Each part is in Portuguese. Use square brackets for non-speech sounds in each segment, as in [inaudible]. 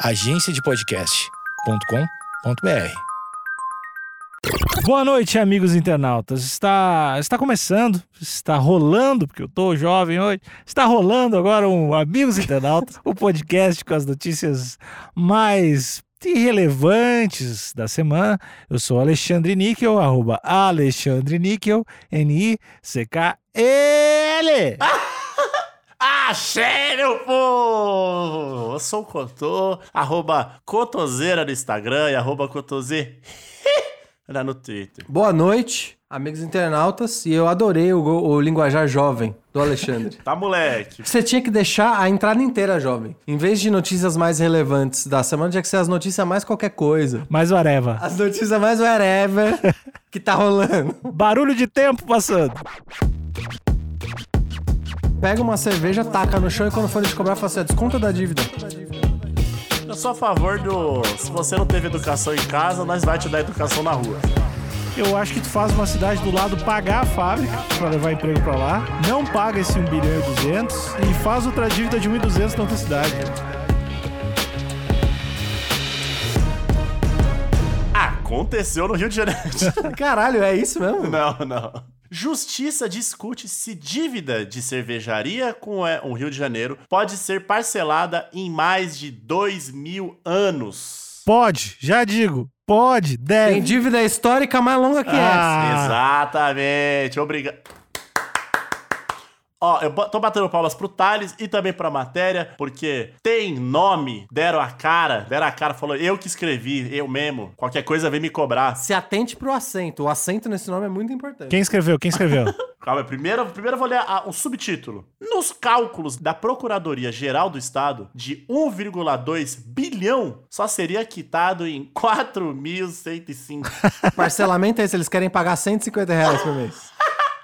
agenciadepodcast.com.br. Boa noite, amigos internautas. Está, está começando, está rolando, porque eu tô jovem hoje. Está rolando agora um Amigos Internautas, o podcast com as notícias mais irrelevantes da semana. Eu sou Alexandre Níquel, arroba Alexandre Níquel, N-I-C-K-L. Ah, [laughs] sério, povo! Eu sou o Cotô, arroba Cotoseira no Instagram e arroba Cotoseira [laughs] no Twitter. Boa noite, amigos internautas, e eu adorei o, o linguajar jovem do Alexandre. [laughs] Tá, moleque? Você tinha que deixar a entrada inteira jovem. Em vez de notícias mais relevantes da semana, tinha que ser as notícias mais qualquer coisa. Mais whatever. As notícias mais whatever [laughs] que tá rolando. Barulho de tempo passando. Pega uma cerveja, taca no chão e quando for te cobrar, fala assim, "É desconto da dívida. Eu sou a favor do. Se você não teve educação em casa, nós vai te dar educação na rua. Eu acho que tu faz uma cidade do lado pagar a fábrica para levar emprego para lá, não paga esse 1 bilhão e 200 e faz outra dívida de 1.200 na outra cidade. Aconteceu no Rio de Janeiro. [laughs] Caralho, é isso mesmo? não, não. Justiça discute se dívida de cervejaria com é, o Rio de Janeiro pode ser parcelada em mais de dois mil anos. Pode, já digo, pode, deve. Tem dívida histórica mais longa que Ah. Exatamente, obrigado. Ó, eu tô batendo palmas pro Thales e também pra matéria, porque tem nome, deram a cara, deram a cara, falou, eu que escrevi, eu mesmo, qualquer coisa vem me cobrar. Se atente pro acento. O acento nesse nome é muito importante. Quem escreveu? Quem escreveu? [laughs] Calma, primeiro, primeiro eu vou ler a- o subtítulo. Nos cálculos da Procuradoria Geral do Estado, de 1,2 bilhão só seria quitado em 4.105. [laughs] Parcelamento é esse, eles querem pagar 150 reais por mês.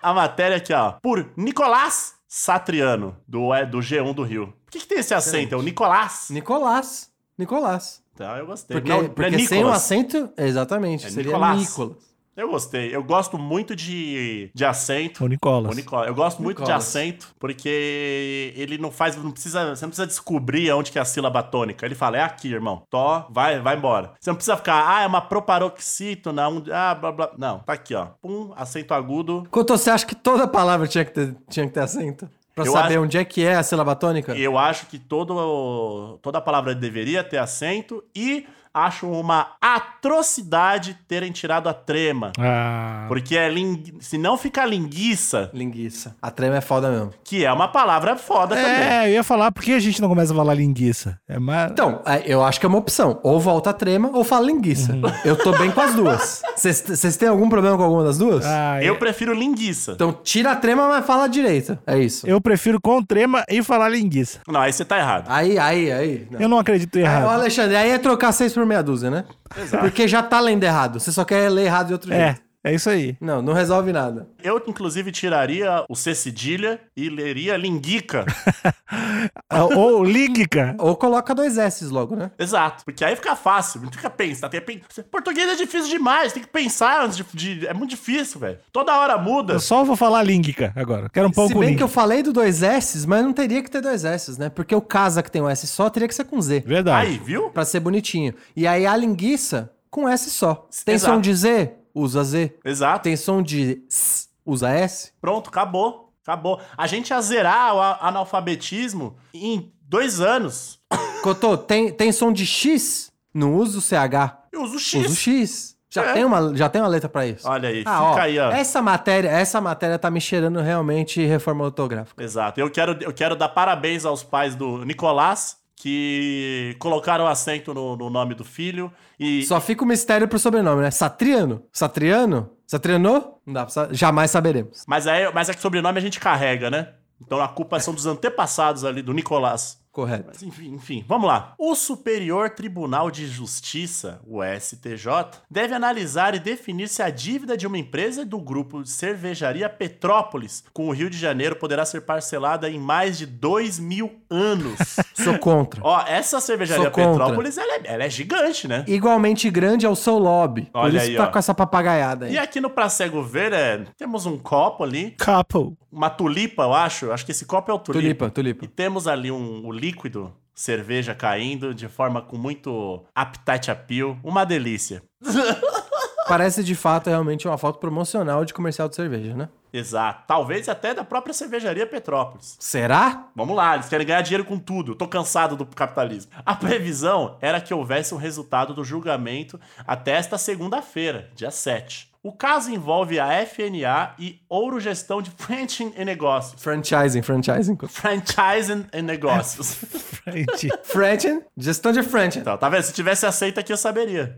A matéria aqui, ó, por Nicolás Satriano, do, é, do G1 do Rio. Por que, que tem esse acento? É o Nicolás? Nicolás. Nicolás. Então, eu gostei. Porque, não, não porque é sem o acento, exatamente, É seria Nicolás. Nicolas. Eu gostei. Eu gosto muito de, de acento. o Nicolas. O Nicolas. Eu gosto muito de Nicolas. acento, porque ele não faz, não precisa, você não precisa descobrir onde que é a sílaba tônica. Ele fala, é aqui, irmão. Tó, vai, vai embora. Você não precisa ficar, ah, é uma proparoxítona, um, ah, blá, blá. Não, tá aqui, ó. Pum, acento agudo. Couto, você acha que toda palavra tinha que ter, tinha que ter acento? Pra Eu saber acho- onde é que é a sílaba tônica? Eu acho que todo, toda palavra deveria ter acento e acho uma atrocidade terem tirado a trema. Ah, Porque é ling... se não fica linguiça, Linguiça. A trema é foda mesmo. que é uma palavra foda também. é, eu ia falar, por que a gente não começa a falar linguiça? É mais... Então, é, eu acho que é uma opção. Ou volta a trema ou fala linguiça. Uhum. [laughs] Eu tô bem com as duas. Vocês têm algum problema com alguma das duas? Ah, Eu eu... prefiro linguiça. Então tira a trema, mas fala direita. É isso. eu prefiro com trema e falar linguiça. Não, aí você tá errado. Aí, aí, aí. Não. Eu não acredito Aí, errado. ô, Alexandre, aí é trocar seis por meia dúzia, né? Porque já tá lendo errado. Você só quer ler errado de outro É, jeito. É isso aí. Não, não resolve nada. Eu, inclusive, tiraria o C cedilha e leria linguica. [laughs] Ah, Ou língua. Ou coloca dois S logo, né? Exato. Porque aí fica fácil. Não fica pensar. Tem pen... Português é difícil demais. Tem que pensar antes de. de- É muito difícil, velho. Toda hora muda. Eu só vou falar língua agora. Quero um pão Se bem que eu falei do dois S, mas não teria que ter dois S, né? Porque o casa que tem um S só teria que ser com Z. Verdade. Aí, viu? Pra ser bonitinho. E aí a linguiça com S só. Tem Exato. som de Z? Usa Z. Exato. Tem som de S? Usa S? Pronto, acabou. Acabou. A gente ia zerar o analfabetismo em dois anos. [coughs] Cotô, tem, tem som de X? Não usa o CH. Eu uso X. Usa o X. Já, É. tem uma, já tem uma letra pra isso. Olha aí, Ah, fica ó, aí, ó. Essa matéria, essa matéria tá me cheirando realmente reforma ortográfica. Exato. Eu quero, eu quero dar parabéns aos pais do Nicolás, que colocaram acento no, no nome do filho. E Só fica o mistério pro sobrenome, né? Satriano? Satriano? Satriano? Não dá pra Jamais saberemos. Mas, é, mas é que sobrenome a gente carrega, né? Então a culpa são dos [laughs] antepassados ali do Nicolás. Correto. Mas enfim, enfim, vamos lá. O Superior Tribunal de Justiça, o STJ, deve analisar e definir se a dívida de uma empresa do grupo de cervejaria Petrópolis com o Rio de Janeiro poderá ser parcelada em mais de dois mil anos. [laughs] Sou contra. Ó, essa cervejaria Sou. Petrópolis, ela é, ela é gigante, né? Igualmente grande é o seu lobby. Por Olha isso aí, tá ó. com essa papagaiada aí. E aqui no Pra Cego Ver, é, temos um copo ali, Couple. uma tulipa, eu acho. Acho que esse copo é o tulipa. Tulipa, tulipa. E temos ali um, o líquido cerveja caindo de forma com muito appetite appeal. Uma delícia. [laughs] Parece de fato realmente uma foto promocional de comercial de cerveja, né? Exato. Talvez até da própria cervejaria Petrópolis. Será? Vamos lá, eles querem ganhar dinheiro com tudo. Tô cansado do capitalismo. A previsão era que houvesse um resultado do julgamento até esta segunda-feira, dia 7. O caso envolve a FNA e Ouro Gestão de Franchising e Negócios. Franchising, franchising. Franchising e Negócios. [laughs] Franchising, gestão de franchising. então, tá vendo? Se tivesse aceito aqui, eu saberia.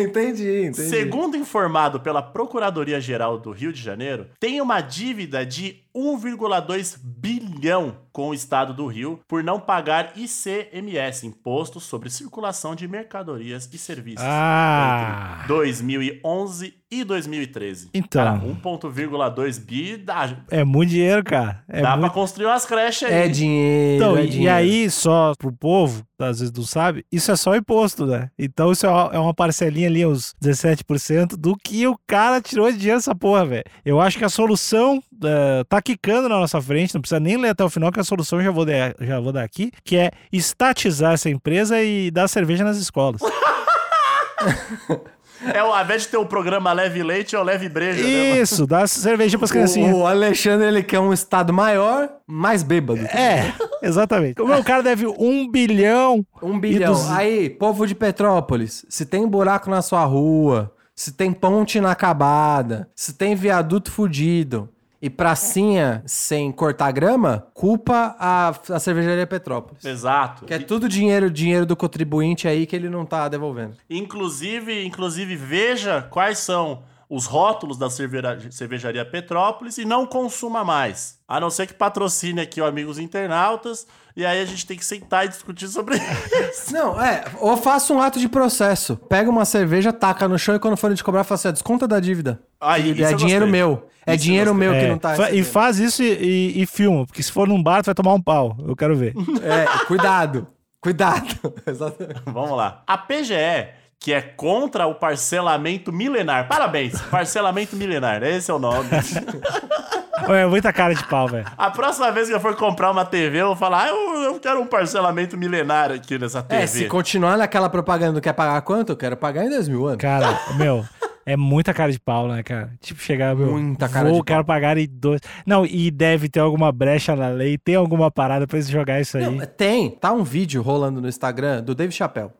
[laughs] entendi, entendi. Segundo informado pela Procuradoria-Geral do Rio de Janeiro, tem uma dívida de 1,2 bilhão com o estado do Rio por não pagar ICMS, Imposto sobre Circulação de Mercadorias e Serviços. Ah. Entre 2011 e 2013. Então. Cara, 1,2 bi dá, É muito dinheiro, cara. É dá pra muito... construir umas creches aí. É dinheiro, Então, é e- e dinheiro. aí, só pro povo, às vezes não sabe, isso é só imposto, né? Então isso é uma- é parcelinha ali, uns 17% do que o cara tirou de dinheiro essa porra, velho. Eu acho que a solução eh, tá quicando na nossa frente, não precisa nem ler até o final, que a solução eu já vou, dar, já vou dar aqui, que é estatizar essa empresa e dar cerveja nas escolas. [laughs] É, ao invés de ter o programa Leve Leite, é o Leve Breja. né? Isso, dá cerveja pras criancinhas. O, o Alexandre, ele quer um estado maior, mais bêbado. É, exatamente. O meu cara deve um bilhão. Um bilhão. dos- Aí, povo de Petrópolis, se tem buraco na sua rua, se tem ponte inacabada, se tem viaduto fudido e pracinha sem cortar grama, culpa a, a cervejaria Petrópolis. Exato. Que é tudo dinheiro, dinheiro do contribuinte aí que ele não tá devolvendo. Inclusive, inclusive, veja quais são os rótulos da cerveja- cervejaria Petrópolis e não consuma mais. A não ser que patrocine aqui o Amigos Internautas. E aí a gente tem que sentar e discutir sobre isso. Não, é, ou faça um ato de processo. Pega uma cerveja, taca no chão e quando forem te cobrar, fala assim, "Ah, desconta da dívida. Aí, isso é dinheiro gostei. meu. É Isso dinheiro meu que É, não tá fa- e recebendo. faz isso e, e- e filma, porque se for num bar, tu vai tomar um pau. Eu quero ver. É, cuidado. Cuidado. [laughs] Vamos lá. A PGE, que é contra o parcelamento milenar. Parabéns, parcelamento milenar. Esse é o nome. É muita cara de pau, velho. A próxima vez que eu for comprar uma TV, eu vou falar, ah, eu, eu quero um parcelamento milenar aqui nessa TV. É, se continuar naquela propaganda, quer pagar quanto? Eu quero pagar em 10 mil anos. Cara, meu, é muita cara de pau, né, cara? Tipo, chegar, meu. Muita cara vou, de quero pagar em dois. Não, e deve ter alguma brecha na lei, tem alguma parada pra eles jogar isso aí. Não, tem. Tá um vídeo rolando no Instagram do Dave Chappelle.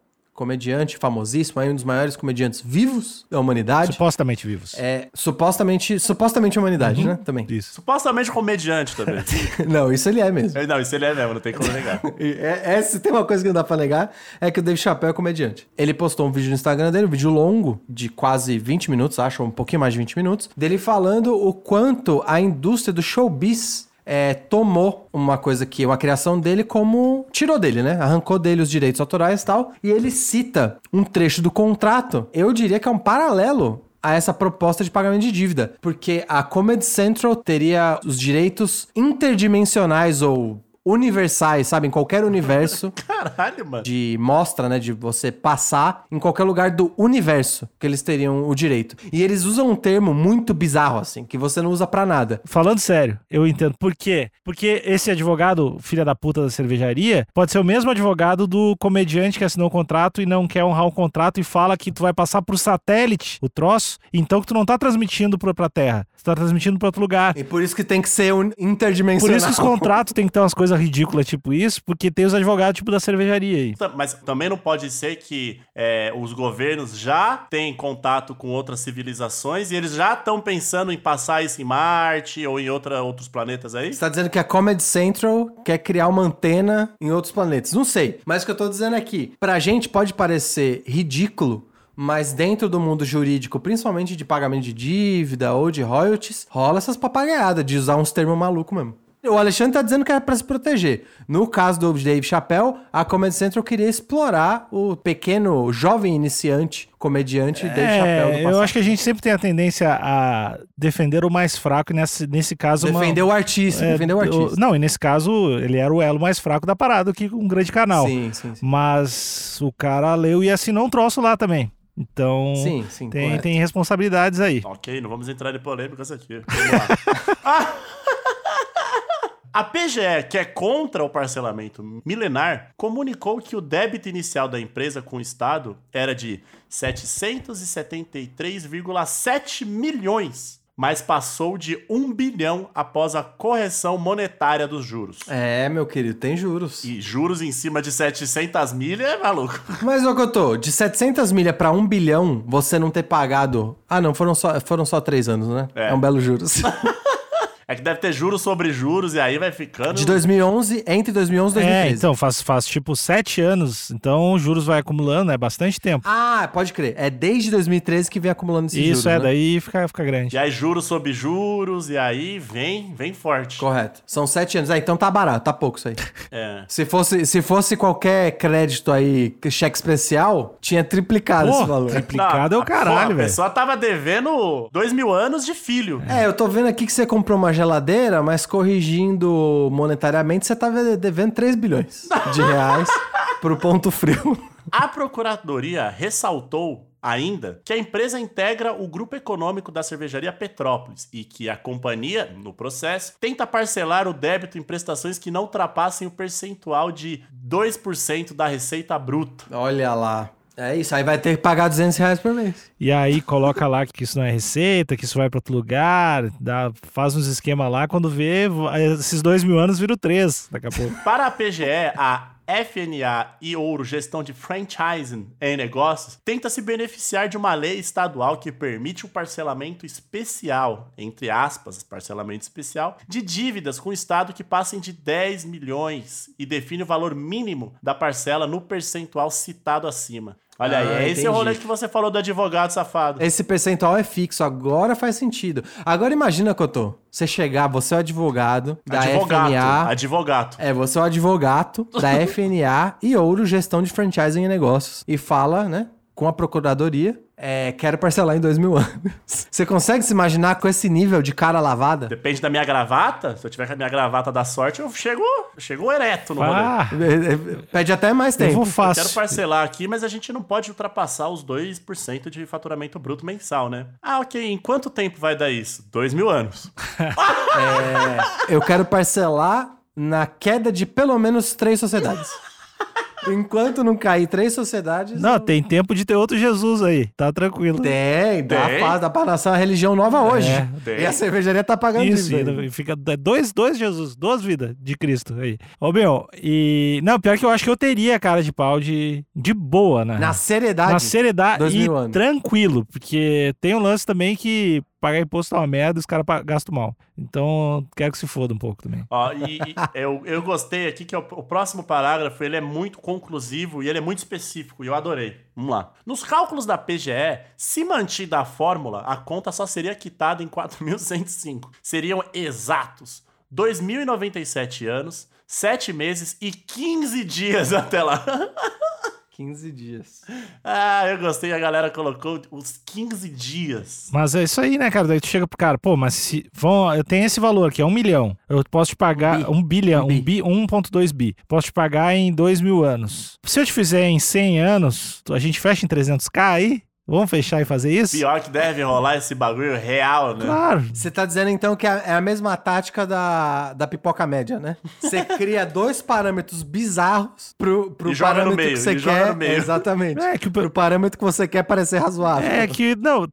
Comediante famosíssimo, aí um dos maiores comediantes vivos da humanidade. Supostamente vivos. É, supostamente, supostamente humanidade, né? Também. Isso. Supostamente comediante também. [laughs] Não, isso ele é mesmo. É, não, isso ele é mesmo, não tem como negar. [laughs] É- é- se tem uma coisa que não dá pra negar, é que o Dave Chappelle é comediante. Ele postou um vídeo no Instagram dele, um vídeo longo, de quase 20 minutos, acho, um pouquinho mais de 20 minutos, dele falando o quanto a indústria do showbiz é, tomou uma coisa que, uma criação dele como... Tirou dele, né? Arrancou dele os direitos autorais e tal. E ele cita um trecho do contrato, eu diria que é um paralelo a essa proposta de pagamento de dívida. Porque a Comedy Central teria os direitos interdimensionais ou universais, sabe? Em qualquer universo [laughs] Caralho, mano. de mostra, né? De você passar em qualquer lugar do universo que eles teriam o direito. E eles usam um termo muito bizarro, assim, que você não usa pra nada. Falando sério, eu entendo. Por quê? Porque esse advogado, filha da puta da cervejaria, pode ser o mesmo advogado do comediante que assinou o contrato e não quer honrar o contrato e fala que tu vai passar pro satélite o troço, então que tu não tá transmitindo pra, pra terra, tu tá transmitindo pra outro lugar. E por isso que tem que ser um interdimensional. Por isso que os contratos tem que ter umas coisas ridículas tipo isso, porque tem os advogados tipo da cervejaria aí. Mas também não pode ser que é, os governos já têm contato com outras civilizações e eles já estão pensando em passar isso em Marte ou em outra, outros planetas aí? Você tá dizendo que a Comedy Central quer criar uma antena em outros planetas. Não sei. Mas o que eu tô dizendo é que, pra gente pode parecer ridículo, mas dentro do mundo jurídico, principalmente de pagamento de dívida ou de royalties, rola essas papagaiadas de usar uns termos malucos mesmo. O Alexandre tá dizendo que é pra se proteger. No caso do Dave Chappelle, a Comedy Central queria explorar o pequeno, jovem iniciante, comediante Dave Chappelle do É, passado. eu acho que a gente sempre tem a tendência a defender o mais fraco e nesse, nesse caso uma- Defendeu o artista, É, defendeu o artista. Não, e nesse caso ele era o elo mais fraco da parada que um grande canal. Sim, sim, sim. Mas o cara leu e assinou um troço lá também. Então Sim, sim, tem, correto. tem responsabilidades aí. Ok, não vamos entrar em polêmicas aqui. [laughs] Vamos lá. A PGE, que é contra o parcelamento milenar, comunicou que o débito inicial da empresa com o Estado era de 773,7 milhões, mas passou de 1 bilhão após a correção monetária dos juros. É, meu querido, tem juros. E juros em cima de 700 milhas é maluco. [laughs] Mas, ô Cotô, de 700 milhas pra 1 bilhão, você não ter pagado... Ah, não, foram só, foram só três anos, né? É. É, um belo juros. [laughs] É que deve ter juros sobre juros e aí vai ficando. De 2011, entre 2011 e 2013. É, então, faz, faz tipo sete anos. Então, os juros vai acumulando, é bastante tempo. Ah, pode crer. É desde 2013 que vem acumulando esses Isso, juros, é, né? daí fica, fica grande. E aí juros sobre juros e aí vem, vem forte. Correto. São sete anos. É, então tá barato, tá pouco isso aí. É. Se fosse, se fosse qualquer crédito aí, cheque especial, tinha triplicado esse valor. triplicado é o caralho, A velho. pessoa tava devendo dois mil anos de filho. É, eu tô vendo aqui que você comprou uma geladeira, mas corrigindo monetariamente, você tá devendo 3 bilhões de reais pro ponto frio. A Procuradoria ressaltou ainda que a empresa integra o grupo econômico da cervejaria Petrópolis e que a companhia, no processo, tenta parcelar o débito em prestações que não ultrapassem o percentual de 2% da receita bruta. Olha lá. É isso, aí vai ter que pagar 200 reais por mês. E aí coloca lá que isso não é receita, que isso vai pra outro lugar, dá, faz uns esquemas lá, quando vê, esses dois mil anos viram três daqui a pouco. Para a PGE, a FNA e Ouro Gestão de Franchising em Negócios tenta se beneficiar de uma lei estadual que permite o parcelamento especial, entre aspas, parcelamento especial, de dívidas com o Estado que passem de 10 milhões e define o valor mínimo da parcela no percentual citado acima. Olha aí, Ah, é esse entendi. o rolê que você falou do advogado safado. Esse percentual é fixo, agora faz sentido. Agora imagina, Cotô, você chegar, você é o advogado da advogado, FNA. advogado. É, você é o advogado da [laughs] FNA e Ouro Gestão de Franchising e Negócios. E fala, né, com a procuradoria, é, quero parcelar em dois mil anos. Você consegue se imaginar com esse nível de cara lavada? Depende da minha gravata. Se eu tiver com a minha gravata da sorte, eu chego, eu chego ereto no rolê. Ah, É, é, Pede até mais eu tempo. vou Eu fácil. quero parcelar aqui, mas a gente não pode ultrapassar os 2% de faturamento bruto mensal, né? Ah, ok. Em quanto tempo vai dar isso? Dois mil anos. [laughs] Eu quero parcelar na queda de pelo menos três sociedades. Enquanto não cair três sociedades. Não, tem tempo de ter outro Jesus aí, tá tranquilo. Tem, dá, Tem. Pra, dá pra nascer uma religião nova hoje. tem. E a cervejaria tá pagando Isso, dívida fica é dois, dois Jesus, duas vidas de Cristo aí. Ô, meu, e. Não, pior que eu acho que eu teria cara de pau de, de boa, né? Na seriedade. Na seriedade e anos. tranquilo, porque tem um lance também que pagar imposto é uma merda os caras gastam mal. Então, quero que se foda um pouco também. Ó, e, e eu, eu gostei aqui que o, o próximo parágrafo ele é muito conclusivo e ele é muito específico e eu adorei. Vamos lá. Nos cálculos da PGE, se mantida a fórmula, a conta só seria quitada em 4.105. Seriam exatos 2.097 anos, 7 meses e 15 dias [laughs] até lá. 15 dias. ah, eu gostei, a galera colocou os 15 dias. Mas é isso aí, né, cara? Daí tu chega pro cara, pô, mas se vão, eu tenho esse valor aqui, é um milhão. Eu posso te pagar Um um, bilhão, Um um bi, 1.2 bi. Posso te pagar em 2 mil anos. Se eu te fizer em 100 anos, a gente fecha em 300k aí? Vamos fechar e fazer isso? Pior que deve rolar esse bagulho real, né? Claro. Você tá dizendo então que é é a mesma tática da, da pipoca média, né? Você [laughs] cria dois parâmetros bizarros pro, pro E joga no parâmetro meio, que você e joga quer. no meio. Exatamente. É que o Pro parâmetro que você quer parecer razoável. É que, não,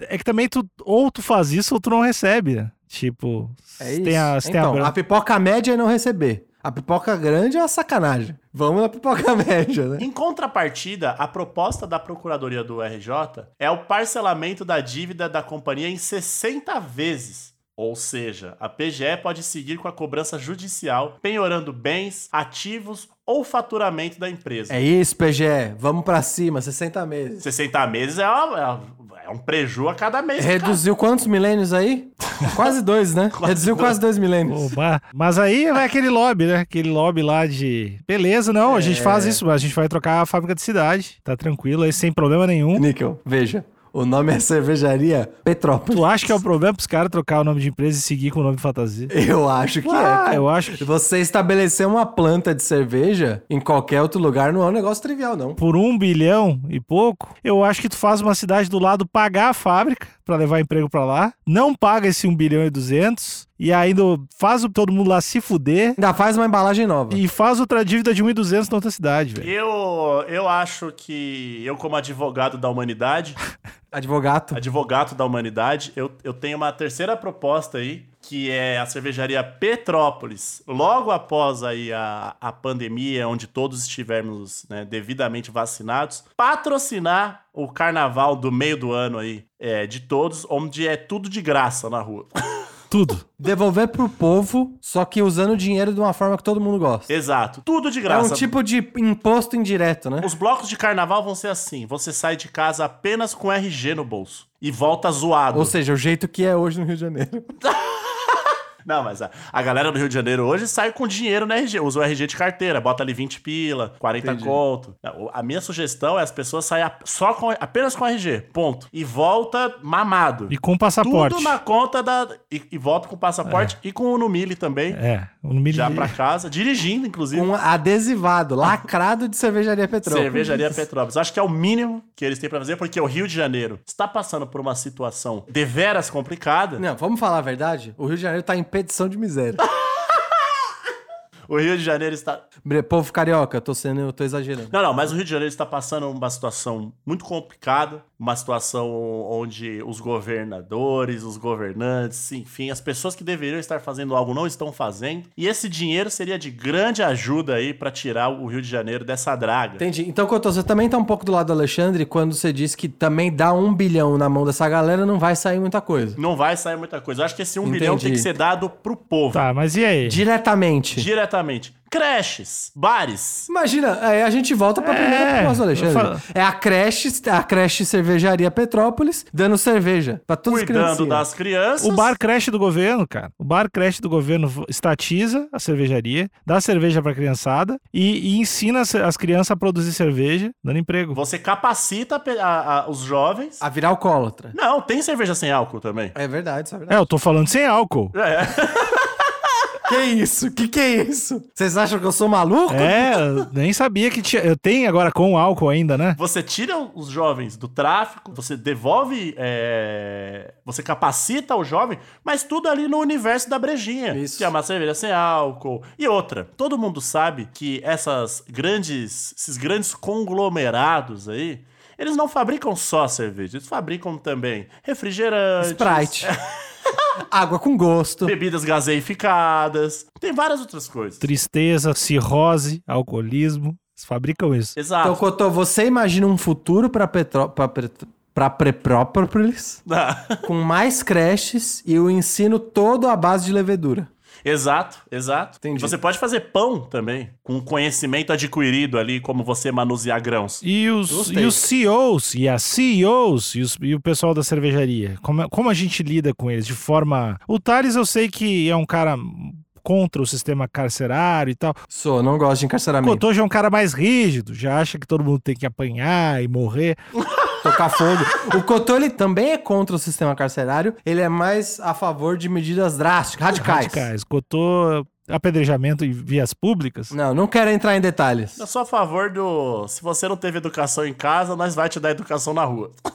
é que também tu, ou tu faz isso ou tu não recebe. né? Tipo, É se isso. tem a, se tem a então, a pipoca média é não receber. A pipoca grande é uma sacanagem. Vamos na pipoca [laughs] média, né? Em contrapartida, a proposta da Procuradoria do RJ é o parcelamento da dívida da companhia em 60 vezes. Ou seja, a PGE pode seguir com a cobrança judicial, penhorando bens, ativos ou faturamento da empresa. É isso, PGE. Vamos pra cima, 60 meses. 60 meses é, uma- é um preju a cada mês. cara. Reduziu quantos milênios aí? [laughs] quase dois, né? Reduziu dois. quase dois milênios. Pô, ba- Mas aí vai aquele lobby, né? Aquele lobby lá de. Beleza, não, a É. gente faz isso, a gente vai trocar a fábrica de cidade. Tá tranquilo, aí sem problema nenhum. Níquel, veja. O nome é Cervejaria Petrópolis. Tu acha que é o problema pros caras trocar o nome de empresa e seguir com o nome fantasia? Eu acho que é. Ah, cara. eu acho que Você estabelecer uma planta de cerveja em qualquer outro lugar não é um negócio trivial, não. por um bilhão e pouco, eu acho que tu faz uma cidade do lado pagar a fábrica pra levar emprego pra lá, não paga esse 1 bilhão e 200 e ainda faz o- todo mundo lá se fuder Ainda faz uma embalagem nova. e faz outra dívida de 1.200 na outra cidade, velho. Eu, eu acho que eu, como advogado da humanidade, [laughs] Advogado. advogado da humanidade, eu, eu tenho uma terceira proposta aí, que é a cervejaria Petrópolis. Logo após aí a, a pandemia, onde todos estivermos né, devidamente vacinados, patrocinar o carnaval do meio do ano aí, é, de todos, onde é tudo de graça na rua. [laughs] Tudo. Devolver pro povo, só que usando o dinheiro de uma forma que todo mundo gosta. Exato, tudo de É graça. um tipo de imposto indireto, né? Os blocos de carnaval vão ser assim: você sai de casa apenas com RG no bolso e volta zoado. Ou seja, o jeito que é hoje no Rio de Janeiro. [laughs] Não, mas a, a galera do Rio de Janeiro hoje sai com dinheiro no RG, usa o RG de carteira, bota ali 20 pila, 40 Entendi. conto. O- A minha sugestão é as pessoas saírem só com, apenas com RG, ponto. E volta mamado. E com passaporte. Tudo na conta da. E, e volta com passaporte e com o Numile também. É, no milho Já pra casa, dirigindo, inclusive. Um adesivado, lacrado de cervejaria Petrópolis. Cervejaria Petrópolis. Acho que é o mínimo que eles têm pra fazer, porque o Rio de Janeiro está passando por uma situação deveras complicada. Não, vamos falar a verdade? O Rio de Janeiro tá em petição de miséria. [laughs] O Rio de Janeiro está. Povo carioca, eu tô sendo, eu tô exagerando. Não, não, mas o Rio de Janeiro está passando uma situação muito complicada, uma situação onde os governadores, os governantes, enfim, as pessoas que deveriam estar fazendo algo não estão fazendo. E esse dinheiro seria de grande ajuda aí pra tirar o Rio de Janeiro dessa draga. Entendi. Então, Cotô, você também tá um pouco do lado do Alexandre quando você diz que também dá um bilhão na mão dessa galera, não vai sair muita coisa. Não vai sair muita coisa. Eu acho que esse um Entendi. bilhão tem que ser dado pro povo. Tá, mas e aí? Diretamente. Diretamente. Creches, bares. Imagina, aí a gente volta pra É, primeira proposta do Alexandre. falo- É a creche, a creche cervejaria Petrópolis dando cerveja pra todas as Cuidando crianças. das crianças. O bar creche do governo, cara. O bar creche do governo estatiza a cervejaria, dá cerveja pra criançada e, e ensina as, as crianças a produzir cerveja, dando emprego. Você capacita a a- a- os jovens. A virar alcoólatra. Não, tem cerveja sem álcool também. É verdade, isso é É, verdade. eu tô falando sem álcool. É. [laughs] Que isso? Que que é isso? Vocês acham que eu sou maluco? É, eu nem sabia que tinha. Eu tenho agora com álcool ainda, né? Você tira os jovens do tráfico, você devolve, é, você capacita o jovem, mas tudo ali no universo da brejinha. Isso. Que é uma cerveja sem álcool. E outra, todo mundo sabe que essas grandes, esses grandes conglomerados aí, eles não fabricam só cerveja, eles fabricam também refrigerantes, Sprite. [laughs] Água com gosto. bebidas gaseificadas, tem várias outras coisas. Tristeza, cirrose, alcoolismo. Eles fabricam isso. Exato. Então, Cotô, você imagina um futuro pra, Petró pra, Pet- pra Petrópolis com mais creches e o ensino todo à base de levedura. Exato, exato. Entendi. Você pode fazer pão também, com conhecimento adquirido ali, como você manusear grãos. E os, Gostei. e os CEOs e as CEOs e, os- e o pessoal da cervejaria? Como, como a gente lida com eles? De forma. O Thales, eu sei que é um cara contra o sistema carcerário e tal. Sou, não gosto de O encarceramento. Cotô já é um cara mais rígido, já acha que todo mundo tem que apanhar e morrer. [laughs] Tocar fogo. O Cotô, ele também é contra o sistema carcerário. Ele é mais a favor de medidas drásticas, radicais. Radicais. Cotô, apedrejamento em vias públicas. Não, não quero entrar em detalhes. Eu sou a favor do. Se você não teve educação em casa, nós vai te dar educação na rua. [laughs]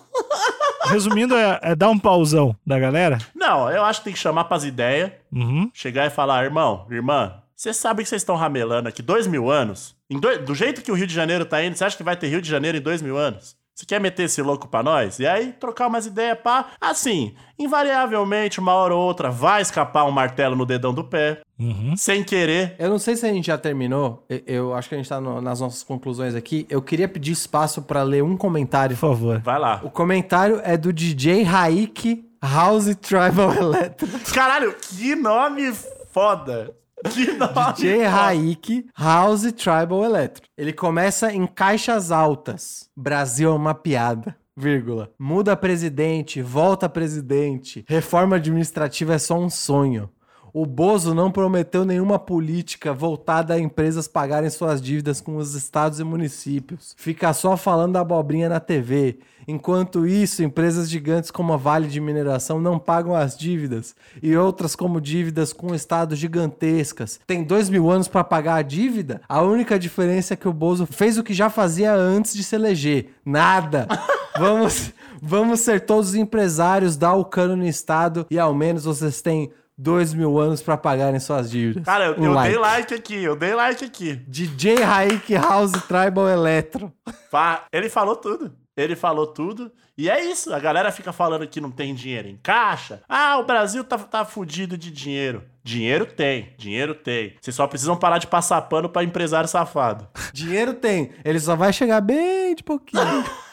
Resumindo, é, é dar um pausão da galera. Não, eu acho que tem que chamar pras ideias, Uhum. chegar e falar, irmão, irmã, você sabe que vocês estão ramelando aqui dois mil anos? Em dois- do jeito que o Rio de Janeiro tá indo, você acha que vai ter Rio de Janeiro em dois mil anos? Você quer meter esse louco pra nós? E aí, trocar umas ideias pá. Assim, invariavelmente, uma hora ou outra, vai escapar um martelo no dedão do pé, Uhum. sem querer. Eu não sei se a gente já terminou. Eu, eu acho que a gente tá no- nas nossas conclusões aqui. Eu queria pedir espaço pra ler um comentário. Por favor. Vai lá. O comentário é do DJ Raik House Tribal Electric. Caralho, que nome foda! Que nome DJ. Raik House Tribal Electric. Ele começa em caixas altas. Brasil é uma piada. Vírgula. Muda presidente, volta presidente. Reforma administrativa é só um sonho. O Bozo não prometeu nenhuma política voltada a empresas pagarem suas dívidas com os estados e municípios. Fica só falando abobrinha na TV. Enquanto isso, empresas gigantes como a Vale de Mineração não pagam as dívidas e outras como dívidas com estados gigantescas. Tem dois mil anos para pagar a dívida? A única diferença é que o Bozo fez o que já fazia antes de se eleger. Nada. [laughs] vamos, vamos ser todos empresários, dar o cano no estado e ao menos vocês têm dois mil anos para pagarem suas dívidas. Cara, eu, Um eu like. dei like aqui, eu dei like aqui. DJ Raik House Tribal Electro. Ele falou tudo. Ele falou tudo. E é isso. A galera fica falando que não tem dinheiro em caixa. Ah, o Brasil tá, tá fudido de dinheiro. Dinheiro tem, dinheiro tem. Vocês só precisam parar de passar pano pra empresário safado. Dinheiro tem, ele só vai chegar bem de pouquinho. [laughs]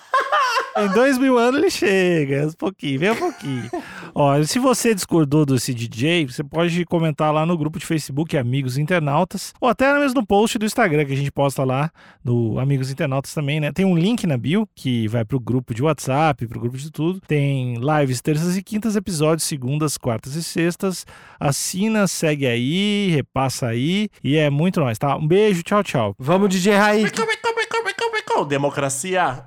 Em dois mil anos ele chega, um pouquinho, vem um pouquinho. Ó, se você discordou desse DJ, você pode comentar lá no grupo de Facebook Amigos Internautas, ou até mesmo no post do Instagram que a gente posta lá, no Amigos Internautas também, né? Tem um link na bio que vai pro grupo de WhatsApp, pro grupo de tudo. Tem lives terças e quintas, episódios segundas, quartas e sextas. Assina, segue aí, repassa aí, e é muito nóis, tá? Um beijo, tchau, tchau. Vamos, DJ Raik. Democracia